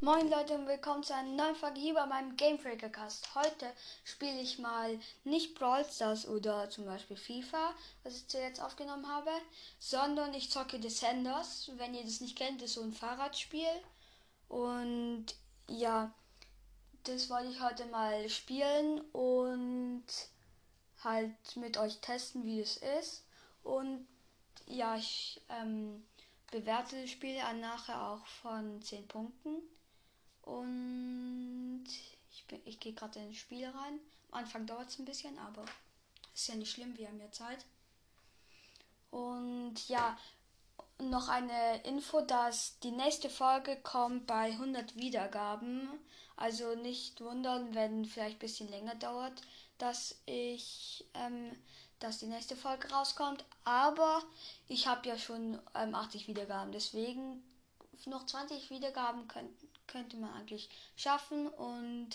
Moin Leute und willkommen zu einer neuen Folge hier bei meinem Game Freaker Cast. Heute spiele ich mal nicht Brawl Stars oder zum Beispiel FIFA, was ich zuletzt aufgenommen habe, sondern ich zocke Descenders. Wenn ihr das nicht kennt, ist so ein Fahrradspiel. Und ja, das wollte ich heute mal spielen und halt mit euch testen, wie es ist. Und ja, ich ähm, bewerte das Spiel nachher auch von 10 Punkten. Und ich, ich gehe gerade in Spiel rein. Am Anfang dauert es ein bisschen, aber ist ja nicht schlimm, wir haben ja Zeit. Und ja, noch eine Info, dass die nächste Folge kommt bei 100 Wiedergaben. Also nicht wundern, wenn vielleicht ein bisschen länger dauert, dass ich, ähm, dass die nächste Folge rauskommt. Aber ich habe ja schon ähm, 80 Wiedergaben, deswegen noch 20 Wiedergaben könnten könnte man eigentlich schaffen. Und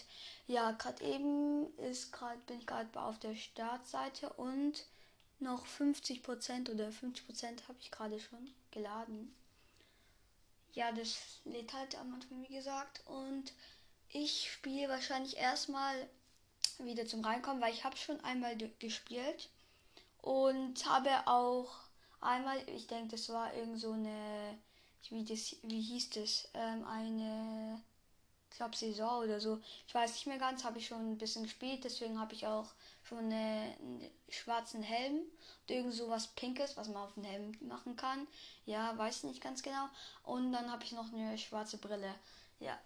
ja, gerade eben ist gerade bin ich gerade auf der Startseite und noch 50% oder 50% habe ich gerade schon geladen. Ja, das lädt halt am Anfang, wie gesagt. Und ich spiele wahrscheinlich erstmal wieder zum Reinkommen, weil ich habe schon einmal gespielt und habe auch einmal, ich denke, das war irgend so eine wie, das, wie hieß das, ähm, eine, ich glaube, Saison oder so. Ich weiß nicht mehr ganz, habe ich schon ein bisschen gespielt, deswegen habe ich auch schon eine, einen schwarzen Helm und irgend so was Pinkes, was man auf den Helm machen kann. Ja, weiß nicht ganz genau. Und dann habe ich noch eine schwarze Brille. Ja,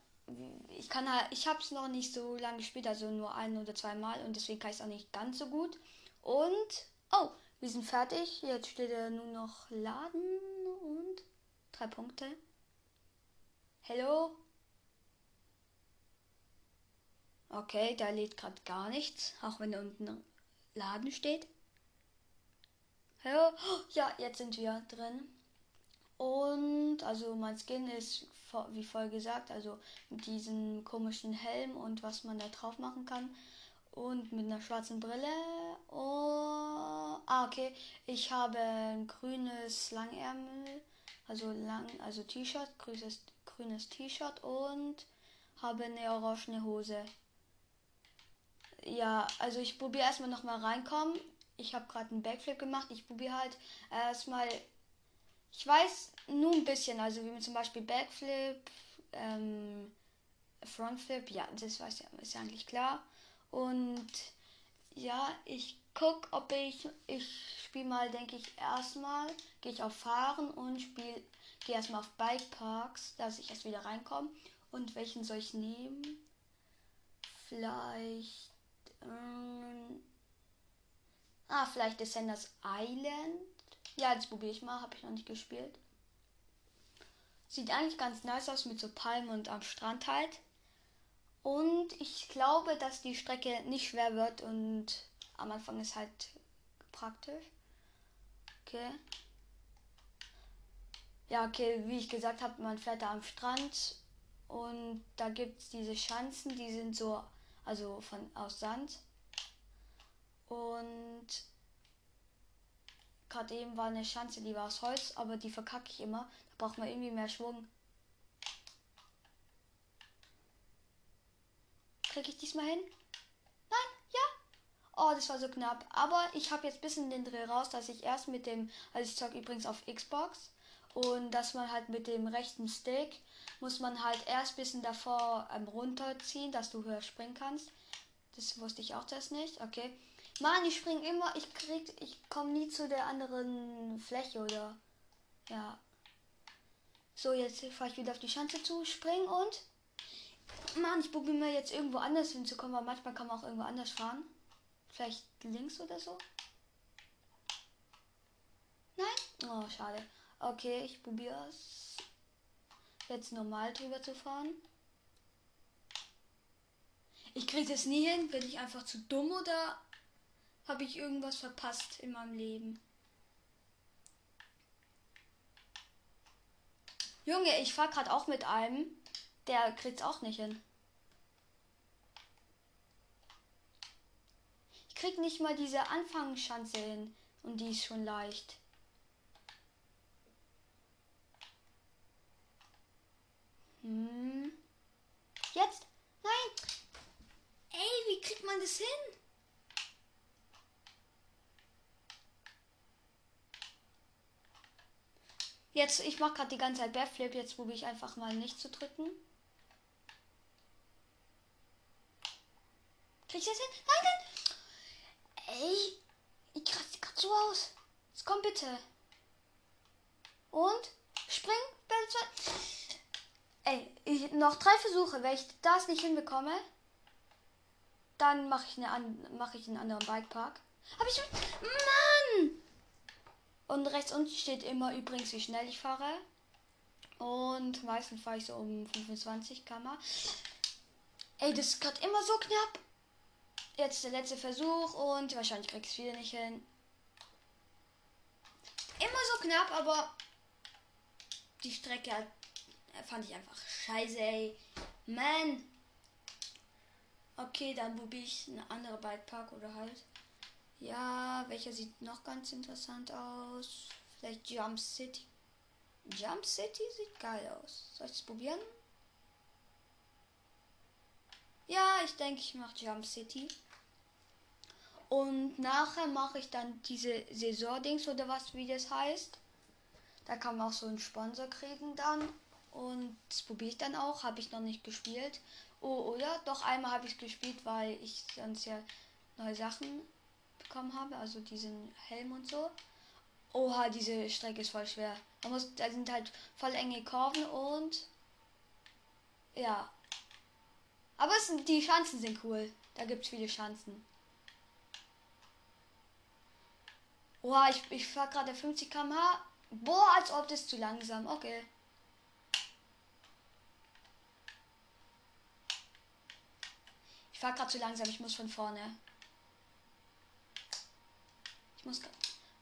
ich kann halt, ich habe es noch nicht so lange gespielt, also nur ein oder zwei Mal und deswegen kann ich es auch nicht ganz so gut. Und, oh, wir sind fertig. Jetzt steht er nur noch Laden Drei Punkte. Hello? Okay, da lädt gerade gar nichts, auch wenn unten Laden steht. Hallo? Ja, jetzt sind wir drin. Und also mein Skin ist wie voll gesagt, also mit diesem komischen Helm und was man da drauf machen kann. Und mit einer schwarzen Brille. Oh, ah, okay. Ich habe ein grünes Langärmel also lang, also T-Shirt, grünes, grünes T-Shirt und habe eine orangene Hose. Ja, also ich probiere erstmal nochmal reinkommen. Ich habe gerade einen Backflip gemacht. Ich probiere halt erstmal. Ich weiß nur ein bisschen, also wie man zum Beispiel Backflip, ähm, Frontflip, ja, das weiß ja, ist ja eigentlich klar. Und ja, ich guck, ob ich ich spiele mal, denke ich, erstmal gehe ich auf Fahren und spiele gehe erstmal auf Bike Parks, dass ich erst wieder reinkomme. Und welchen soll ich nehmen? Vielleicht ähm, Ah, vielleicht Descenders Island. Ja, jetzt probiere ich mal, habe ich noch nicht gespielt. Sieht eigentlich ganz nice aus mit so Palmen und am Strand halt. Und ich glaube, dass die Strecke nicht schwer wird und am Anfang ist halt praktisch. Okay. Ja, okay, wie ich gesagt habe, man fährt da am Strand und da gibt es diese Schanzen, die sind so, also von aus Sand. Und gerade eben war eine Schanze, die war aus Holz, aber die verkacke ich immer. Da braucht man irgendwie mehr Schwung. Kriege ich diesmal hin? Oh, das war so knapp. Aber ich habe jetzt ein bisschen den Dreh raus, dass ich erst mit dem, also ich zocke übrigens auf Xbox, und dass man halt mit dem rechten Stick muss man halt erst ein bisschen davor ähm, runterziehen, dass du höher springen kannst. Das wusste ich auch das nicht. Okay. Mann, ich springe immer, ich krieg, ich komme nie zu der anderen Fläche oder ja. So, jetzt fahre ich wieder auf die Schanze zu, springen und Mann, ich probiere mir jetzt irgendwo anders hinzukommen, weil manchmal kann man auch irgendwo anders fahren. Vielleicht links oder so? Nein? Oh, schade. Okay, ich probiere es. Jetzt normal drüber zu fahren. Ich kriege das nie hin. Bin ich einfach zu dumm oder habe ich irgendwas verpasst in meinem Leben? Junge, ich fahre gerade auch mit einem. Der kriegt es auch nicht hin. Krieg nicht mal diese Anfangsschanze hin. Und die ist schon leicht. Hm. Jetzt? Nein! Ey, wie kriegt man das hin? Jetzt, ich mache gerade die ganze Zeit Backflip, jetzt probiere ich einfach mal nicht zu drücken. Krieg ich das hin? Nein, nein! Ey, ich krass gerade so aus. Jetzt komm bitte. Und? Spring. Ey, ich, noch drei Versuche. Wenn ich das nicht hinbekomme, dann mache ich, eine, mach ich einen anderen Bikepark. Hab ich. Mann! Und rechts unten steht immer übrigens, wie schnell ich fahre. Und meistens fahre ich so um 25 km. Ey, das ist gerade immer so knapp. Jetzt der letzte Versuch und wahrscheinlich krieg ich es wieder nicht hin. Immer so knapp, aber die Strecke fand ich einfach scheiße, ey. Man. Okay, dann probiere ich eine andere Bikepark oder halt. Ja, welcher sieht noch ganz interessant aus? Vielleicht Jump City. Jump City sieht geil aus. Soll ich es probieren? Ja, ich denke, ich mache Jump City. Und nachher mache ich dann diese Saison-Dings oder was, wie das heißt. Da kann man auch so einen Sponsor kriegen dann. Und das probiere ich dann auch. Habe ich noch nicht gespielt. Oh, oh ja, doch einmal habe ich es gespielt, weil ich sonst ja neue Sachen bekommen habe. Also diesen Helm und so. Oha, diese Strecke ist voll schwer. Da, muss, da sind halt voll enge Kurven und. Ja. Aber es sind, die Chancen sind cool. Da gibt es viele Chancen. Boah, ich, ich fahre gerade 50 km/h. Boah, als ob das zu langsam. Okay. Ich fahre gerade zu langsam. Ich muss von vorne. Ich muss.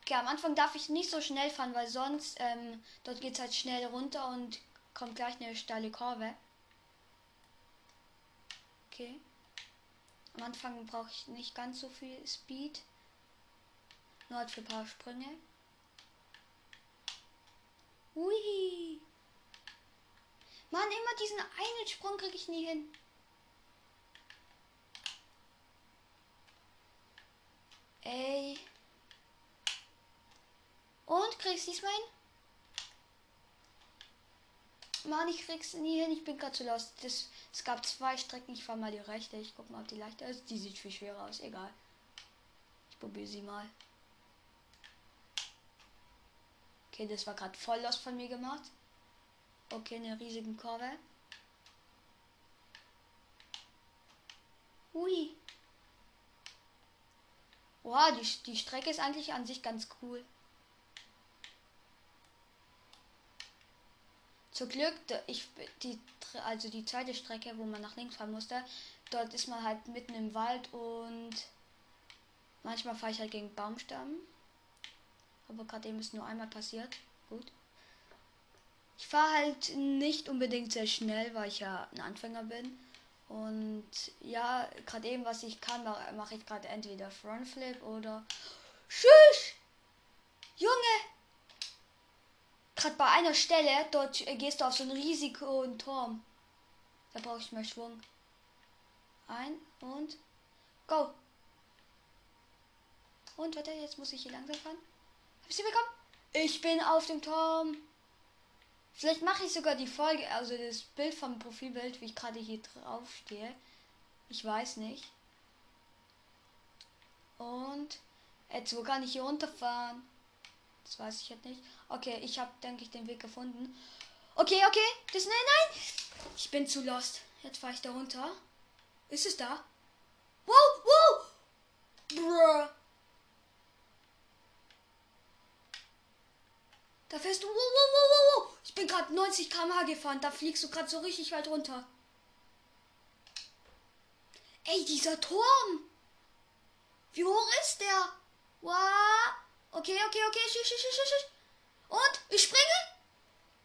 Okay, am Anfang darf ich nicht so schnell fahren, weil sonst ähm, dort geht es halt schnell runter und kommt gleich eine steile Kurve. Okay. Am Anfang brauche ich nicht ganz so viel Speed. Nur halt für ein paar Sprünge. Ui. Mann, immer diesen einen Sprung kriege ich nie hin. Ey. Und kriegst diesmal hin? Mann, ich krieg's nie hin. Ich bin gerade zu lost. Das, es gab zwei Strecken. Ich fahr mal die rechte. Ich guck mal, ob die leichter ist. Die sieht viel schwerer aus. Egal. Ich probiere sie mal. Okay, das war gerade voll los von mir gemacht. Okay, eine riesige Kurve. Ui. Wow, die, die Strecke ist eigentlich an sich ganz cool. Zum Glück, ich, die, also die zweite Strecke, wo man nach links fahren musste, dort ist man halt mitten im Wald und manchmal fahre ich halt gegen Baumstamm. Aber gerade eben ist nur einmal passiert. Gut. Ich fahre halt nicht unbedingt sehr schnell, weil ich ja ein Anfänger bin. Und ja, gerade eben, was ich kann, mache mach ich gerade entweder Frontflip oder. Tschüss! Junge! Gerade bei einer Stelle, dort gehst du auf so einen riesigen Turm. Da brauche ich mehr Schwung. Ein und go. Und warte, jetzt muss ich hier langsam fahren. Sie bekommen? Ich bin auf dem Turm. Vielleicht mache ich sogar die Folge, also das Bild vom Profilbild, wie ich gerade hier drauf stehe. Ich weiß nicht. Und jetzt wo kann ich hier runterfahren? Das weiß ich jetzt nicht. Okay, ich habe, denke ich, den Weg gefunden. Okay, okay. Das nein, nein. Ich bin zu lost. Jetzt fahre ich da runter. Ist es da? Wow, wow. Bruh. Da fährst du. Wow, wow, wow, wow. Ich bin gerade 90 km/h gefahren. Da fliegst du gerade so richtig weit runter. Ey, dieser Turm. Wie hoch ist der? Wow. Okay, okay, okay. Schisch, schisch, schisch. Und ich springe.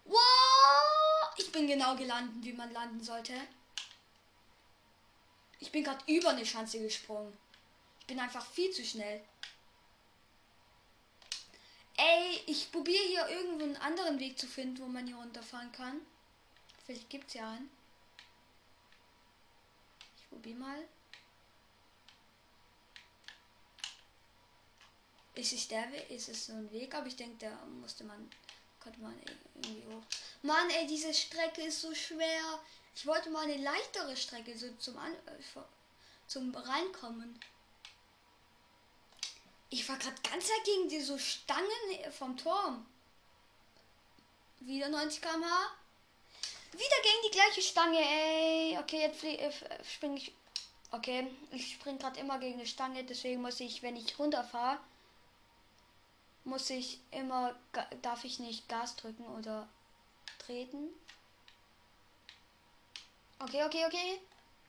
Wow. Ich bin genau gelandet, wie man landen sollte. Ich bin gerade über eine Schanze gesprungen. Ich bin einfach viel zu schnell. Ey, ich probiere hier irgendwo einen anderen Weg zu finden, wo man hier runterfahren kann. Vielleicht gibt es ja einen. probier mal. Ist es der Weg? Ist es so ein Weg? Aber ich denke, da musste man, konnte man irgendwie hoch. Mann, ey, diese Strecke ist so schwer. Ich wollte mal eine leichtere Strecke, so zum, An äh, zum Reinkommen. Ich war gerade ganz gegen die so Stangen vom Turm. Wieder 90 km/h. Wieder gegen die gleiche Stange, ey. Okay, jetzt äh, springe ich. Okay, ich springe gerade immer gegen eine Stange, deswegen muss ich, wenn ich runterfahre, muss ich immer, darf ich nicht Gas drücken oder treten. Okay, okay, okay.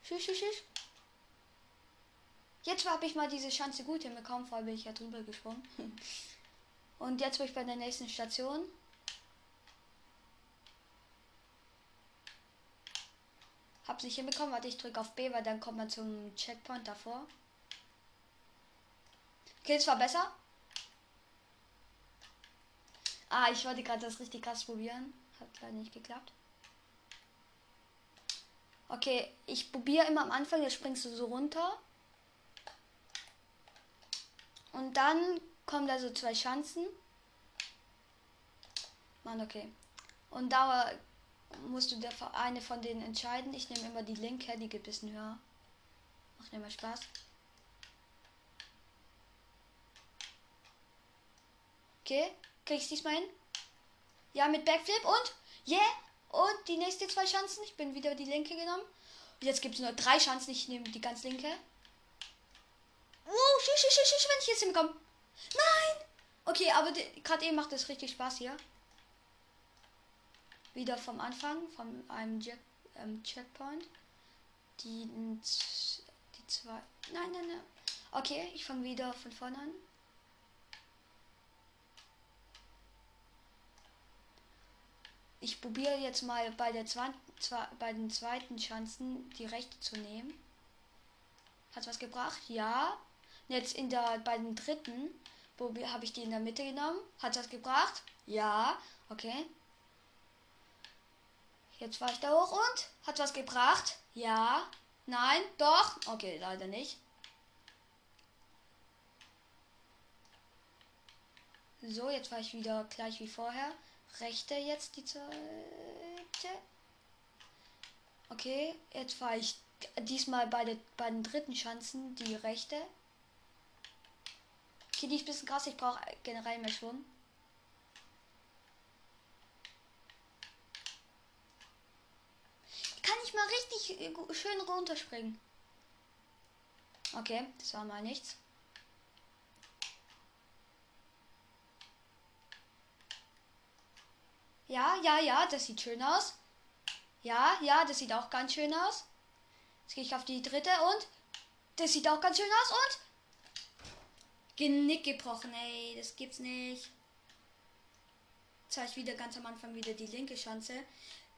Tschüss, tschüss, tschüss. Jetzt habe ich mal diese Chance gut hinbekommen, vor allem bin ich ja drüber gesprungen. Und jetzt bin ich bei der nächsten Station. Hab's nicht hinbekommen, warte, ich drücke auf B, weil dann kommt man zum Checkpoint davor. Okay, es war besser. Ah, ich wollte gerade das richtig krass probieren. Hat leider nicht geklappt. Okay, ich probiere immer am Anfang, jetzt springst du so runter. Und dann kommen da so zwei Schanzen. Mann, okay. Und da musst du der eine von denen entscheiden. Ich nehme immer die linke, die geht ein bisschen höher. Macht immer Spaß. Okay, kriegst diesmal hin? Ja, mit Backflip und yeah! Und die nächste zwei Chancen. Ich bin wieder die linke genommen. Jetzt gibt es nur drei Chancen. Ich nehme die ganz linke. Oh, schisch, schisch, schisch, wenn ich jetzt hinkomme. Nein! Okay, aber gerade eben macht es richtig Spaß hier. Wieder vom Anfang, von einem Jack, ähm, Checkpoint. Die, die zwei. Nein, nein, nein. Okay, ich fange wieder von vorne an. Ich probiere jetzt mal bei der zwei, zwei, bei den zweiten Chancen die rechte zu nehmen. Hat was gebracht? Ja. Jetzt in der bei den dritten habe ich die in der Mitte genommen. Hat was gebracht? Ja. Okay. Jetzt war ich da hoch und hat was gebracht? Ja. Nein. Doch. Okay, leider nicht. So, jetzt war ich wieder gleich wie vorher rechte jetzt die zweite. Okay, jetzt fahre ich diesmal bei, der, bei den dritten Schanzen die rechte. Okay, die ist ein bisschen krass. Ich brauche generell mehr Schwung. Kann ich mal richtig äh, schön runterspringen. Okay, das war mal nichts. Ja, ja, ja, das sieht schön aus. Ja, ja, das sieht auch ganz schön aus. Jetzt gehe ich auf die dritte und das sieht auch ganz schön aus und Genick gebrochen, ey, das gibt's nicht. Jetzt ich wieder ganz am Anfang wieder die linke Chance.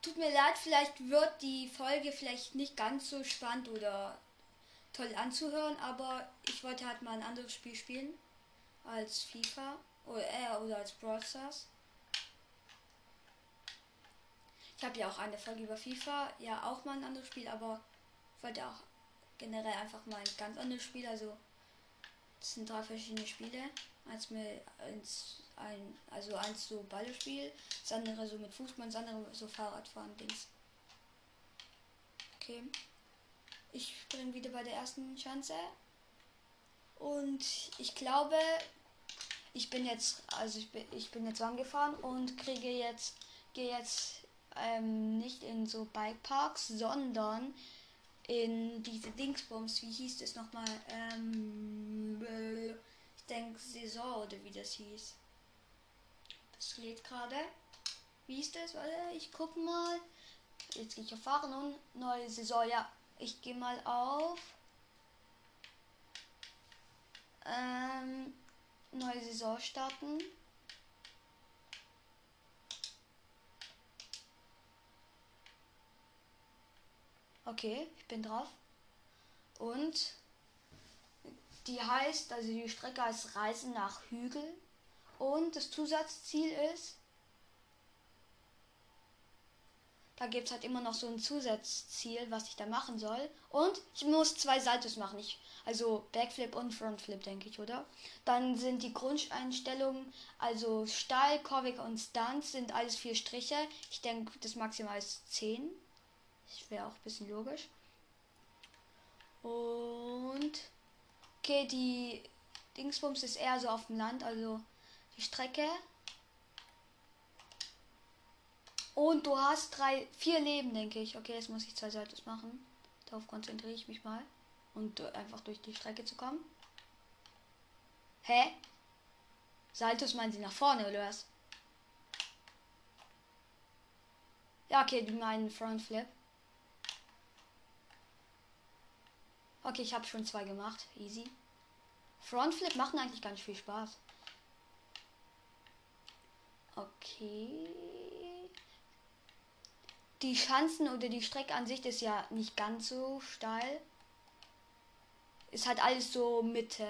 Tut mir leid, vielleicht wird die Folge vielleicht nicht ganz so spannend oder toll anzuhören, aber ich wollte halt mal ein anderes Spiel spielen als FIFA oder, äh, oder als Brawl Stars. Ich habe ja auch eine Folge über FIFA, ja auch mal ein anderes Spiel, aber ich wollte auch generell einfach mal ein ganz anderes Spiel. Also das sind drei verschiedene Spiele. Eins mit eins, ein, also eins so Ballespiel, das andere so mit Fußball, das andere so Fahrradfahren Dings. Okay. Ich bin wieder bei der ersten Chance. Und ich glaube, ich bin jetzt, also ich bin, ich bin jetzt angefahren und kriege jetzt, gehe jetzt ähm, nicht in so Bikeparks, sondern in diese Dingsbums, wie hieß das nochmal? Ähm, ich denke Saison oder wie das hieß. Das lädt gerade. Wie hieß das? Warte, ich gucke mal. Jetzt gehe ich auf Fahren und neue Saison. Ja, ich gehe mal auf. Ähm, neue Saison starten. Okay, ich bin drauf. Und die heißt, also die Strecke heißt Reisen nach Hügel. Und das Zusatzziel ist, da gibt es halt immer noch so ein Zusatzziel, was ich da machen soll. Und ich muss zwei Saltos machen. Ich, also Backflip und Frontflip, denke ich, oder? Dann sind die Grundeinstellungen, also Stall, Korvik und Stunts sind alles vier Striche. Ich denke, das maximal ist 10. Das wäre auch ein bisschen logisch. Und okay, die Dingsbums ist eher so auf dem Land, also die Strecke. Und du hast drei, vier Leben, denke ich. Okay, jetzt muss ich zwei Saltos machen. Darauf konzentriere ich mich mal. Und einfach durch die Strecke zu kommen. Hä? Saltos meinen sie nach vorne, oder was? Ja, okay, die meinen Frontflip. Okay, ich habe schon zwei gemacht. Easy. Frontflip machen eigentlich ganz viel Spaß. Okay. Die Schanzen oder die Strecke an sich ist ja nicht ganz so steil. Ist halt alles so Mitte.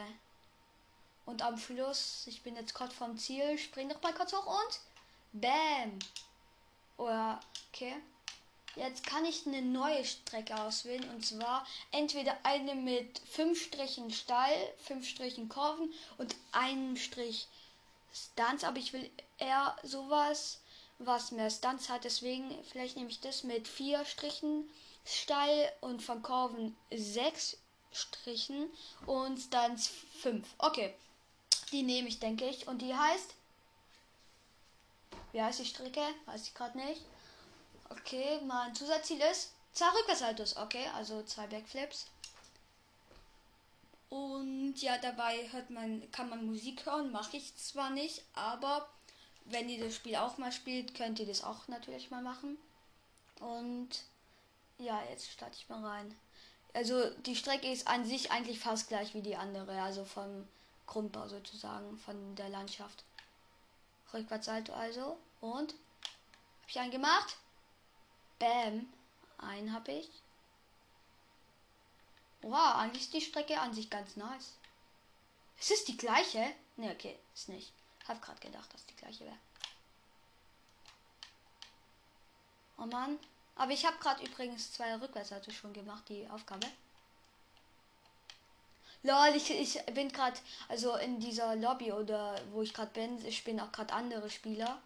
Und am Schluss, ich bin jetzt kurz vom Ziel, spring noch mal kurz hoch und Bam. Oder, okay. Jetzt kann ich eine neue Strecke auswählen und zwar entweder eine mit fünf Strichen Stall, fünf Strichen Kurven und einem Strich Stunts, aber ich will eher sowas, was mehr Stunts hat, deswegen vielleicht nehme ich das mit vier Strichen Stall und von Kurven sechs Strichen und Stunts fünf. Okay, die nehme ich, denke ich, und die heißt, wie heißt die Strecke? Weiß ich gerade nicht. Okay, mein Zusatzziel ist zwei Rückwärtssaltos. Okay, also zwei Backflips. Und ja, dabei hört man, kann man Musik hören. Mache ich zwar nicht, aber wenn ihr das Spiel auch mal spielt, könnt ihr das auch natürlich mal machen. Und ja, jetzt starte ich mal rein. Also die Strecke ist an sich eigentlich fast gleich wie die andere, also vom Grundbau sozusagen, von der Landschaft. Rückwärtssalto also. Und habe ich einen gemacht? Bam. Einen habe ich. Wow, eigentlich ist die Strecke an sich ganz nice. Ist es die gleiche? Ne, okay, ist nicht. Hab gerade gedacht, dass die gleiche wäre. Oh Mann. Aber ich habe gerade übrigens zwei Rückwärtssalto schon gemacht, die Aufgabe. Lol, ich, ich bin gerade, also in dieser Lobby oder wo ich gerade bin, ich bin auch gerade andere Spieler.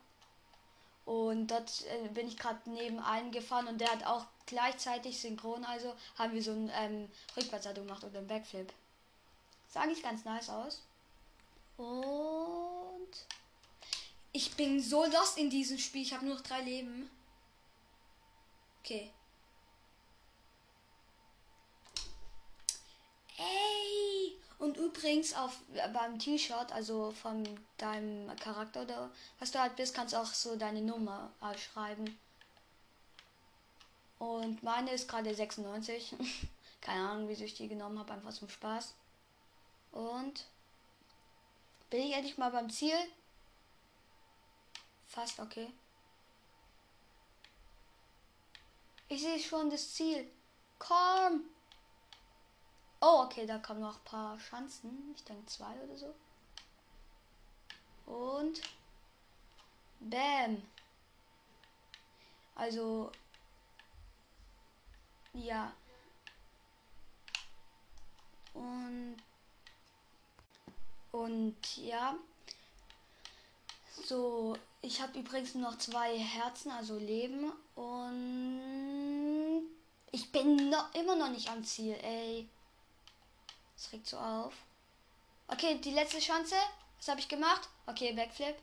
Und dort äh, bin ich gerade neben einen gefahren und der hat auch gleichzeitig synchron, also haben wir so ein ähm, Rückwärtssalto gemacht oder ein Backflip. Sah eigentlich ganz nice aus. Und ich bin so lost in diesem Spiel. Ich habe nur noch drei Leben. Okay. Ey! Und übrigens auf beim T-Shirt, also von deinem Charakter oder was du halt bist, kannst auch so deine Nummer schreiben. Und meine ist gerade 96. Keine Ahnung, wieso ich die genommen habe, einfach zum Spaß. Und bin ich endlich mal beim Ziel? Fast okay. Ich sehe schon das Ziel. Komm! Oh, okay, da kommen noch ein paar Schanzen. Ich denke zwei oder so. Und Bam. Also ja. Und und ja. So, ich habe übrigens noch zwei Herzen, also Leben und ich bin noch immer noch nicht am Ziel, ey. Das regt so auf. Okay, die letzte Chance. Was habe ich gemacht? Okay, Backflip.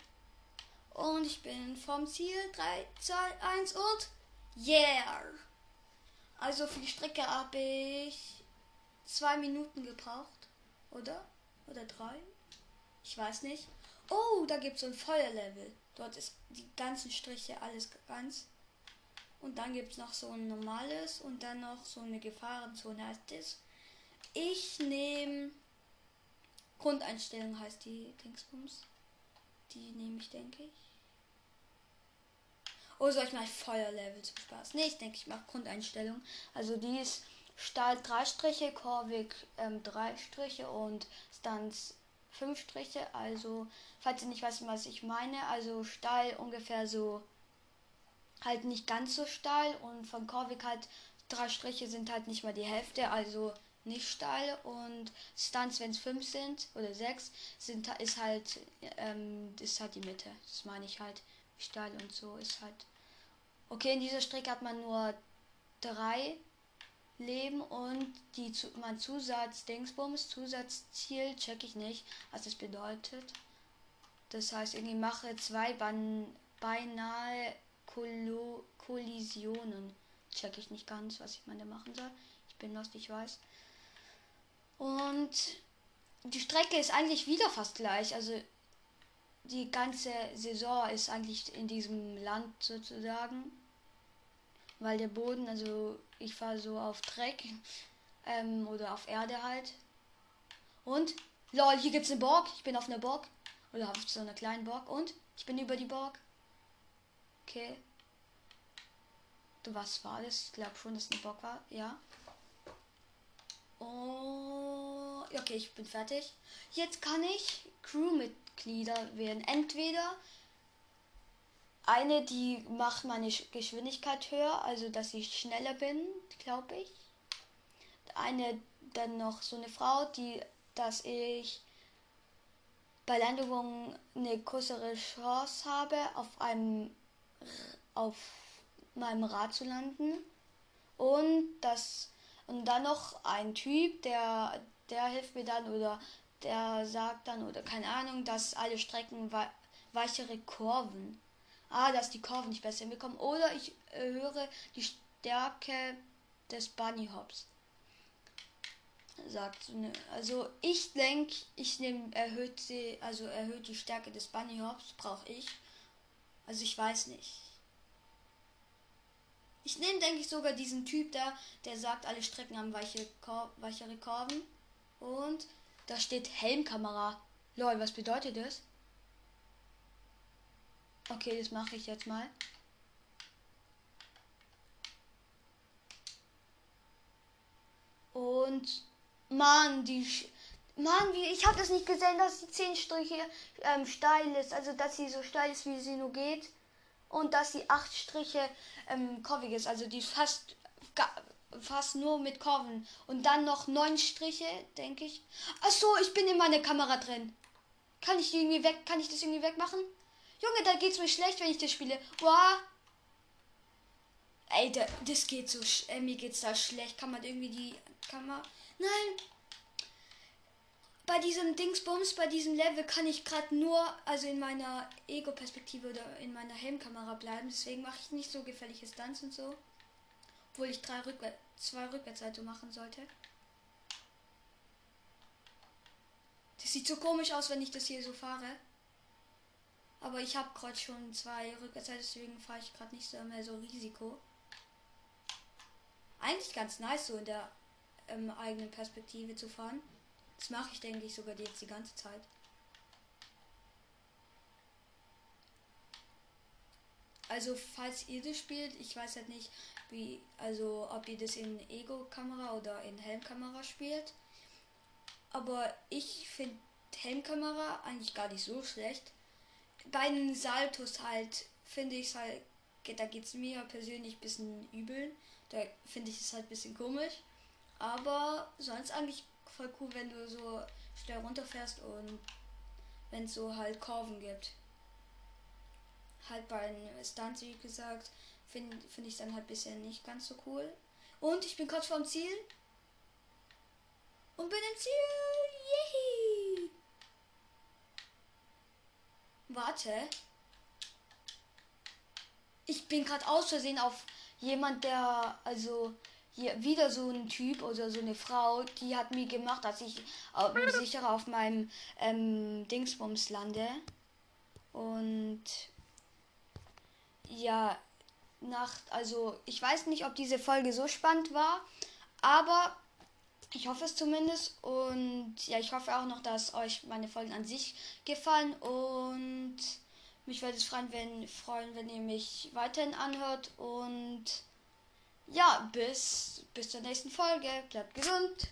Und ich bin vom Ziel. 3, 2, 1 und yeah! Also für die Strecke habe ich zwei Minuten gebraucht. Oder? Oder drei? Ich weiß nicht. Oh, da gibt es so ein Feuerlevel. Dort ist die ganzen Striche alles ganz. Und dann gibt es noch so ein normales und dann noch so eine Gefahrenzone heißt das. Ich nehme Grundeinstellung heißt die Dingsbums. Die nehme ich, denke ich. Oh, soll ich mal Feuerlevel zum Spaß? Ne, ich denke, ich mache Grundeinstellung. Also die ist Stahl 3 Striche, Korvik 3 ähm, Striche und Stunts 5 Striche. Also, falls ihr nicht wisst, was ich meine, also Stahl ungefähr so halt nicht ganz so steil und von Korvik halt drei Striche sind halt nicht mal die Hälfte, also nicht steil und Stunts, wenn es fünf sind oder sechs, sind ist halt ähm, ist halt die Mitte. Das meine ich halt steil und so ist halt. Okay, in dieser Strecke hat man nur drei Leben und die mein Zusatz Dingsbums Zusatzziel check ich nicht, was das bedeutet. Das heißt, irgendwie mache zwei Ban beinahe Kollo Kollisionen. Check ich nicht ganz, was ich meine machen soll. Ich bin lost, ich weiß. Und die Strecke ist eigentlich wieder fast gleich. Also die ganze Saison ist eigentlich in diesem Land sozusagen. Weil der Boden, also ich fahre so auf Dreck ähm, oder auf Erde halt. Und, lol, hier gibt's eine Borg. Ich bin auf einer Borg. Oder auf so einer kleinen Borg. Und, ich bin über die Borg. Okay. Was war das? Ich glaube schon, dass eine Borg war. Ja. Oh, okay, ich bin fertig. Jetzt kann ich Crewmitglieder werden. Entweder eine, die macht meine Geschwindigkeit höher, also dass ich schneller bin, glaube ich. Eine, dann noch so eine Frau, die, dass ich bei Landungen eine größere Chance habe, auf einem, auf meinem Rad zu landen. Und das und dann noch ein Typ, der, der hilft mir dann oder der sagt dann oder keine Ahnung, dass alle Strecken weichere Kurven. Ah, dass die Kurven nicht besser hinbekommen. Oder ich äh, höre die Stärke des Bunny Hops. Sagt so Also ich denke, ich nehme erhöht sie, also erhöht die Stärke des Bunny Hops, brauche ich. Also ich weiß nicht. Ich nehme, denke ich, sogar diesen Typ da, der sagt, alle Strecken haben weiche Kor weichere Kurven. Und da steht Helmkamera. Lol, was bedeutet das? Okay, das mache ich jetzt mal. Und Mann, die Mann, wie ich habe das nicht gesehen, dass die 10 Striche ähm, steil ist, also dass sie so steil ist, wie sie nur geht und dass sie acht Striche ähm, kurvig ist, also die fast fast nur mit Kurven und dann noch neun Striche, denke ich. Ach so, ich bin in meiner Kamera drin. Kann ich die irgendwie weg? Kann ich das irgendwie wegmachen? Junge, da geht's mir schlecht, wenn ich das spiele. Wow. Ey, da, das geht so. Äh, mir geht's da schlecht. Kann man irgendwie die Kamera. Nein, bei diesem Dingsbums, bei diesem Level kann ich gerade nur, also in meiner Ego-Perspektive oder in meiner Helmkamera bleiben. Deswegen mache ich nicht so gefährliche Stunts und so. Obwohl ich drei Rückwär zwei Rückwärtsseite machen sollte. Das sieht so komisch aus, wenn ich das hier so fahre. Aber ich habe gerade schon zwei Rückwärtsseite, deswegen fahre ich gerade nicht so mehr so Risiko. Eigentlich ganz nice, so in der ähm, eigenen Perspektive zu fahren. Das mache ich, denke ich, sogar jetzt die ganze Zeit. Also, falls ihr das spielt, ich weiß halt nicht, wie, also, ob ihr das in Ego-Kamera oder in Helmkamera spielt. Aber ich finde Helmkamera eigentlich gar nicht so schlecht. Bei den Saltos halt, finde ich es halt, da geht es mir persönlich ein bisschen übel. Da finde ich es halt ein bisschen komisch. Aber sonst eigentlich voll cool, wenn du so schnell runterfährst und wenn es so halt Kurven gibt. Halt bei den Stunts, wie gesagt, finde find ich dann halt bisher nicht ganz so cool. Und ich bin kurz vorm Ziel. Und bin im Ziel. Yay! Warte. Ich bin gerade aus Versehen auf jemand, der also hier wieder so ein Typ oder so eine Frau, die hat mir gemacht, dass ich äh, sicher auf meinem ähm, Dingsbums lande. Und ja, nach, also ich weiß nicht, ob diese Folge so spannend war, aber ich hoffe es zumindest. Und ja, ich hoffe auch noch, dass euch meine Folgen an sich gefallen. Und mich würde es freuen, wenn, freuen, wenn ihr mich weiterhin anhört. Und ja, bis, bis zur nächsten Folge. Bleibt gesund.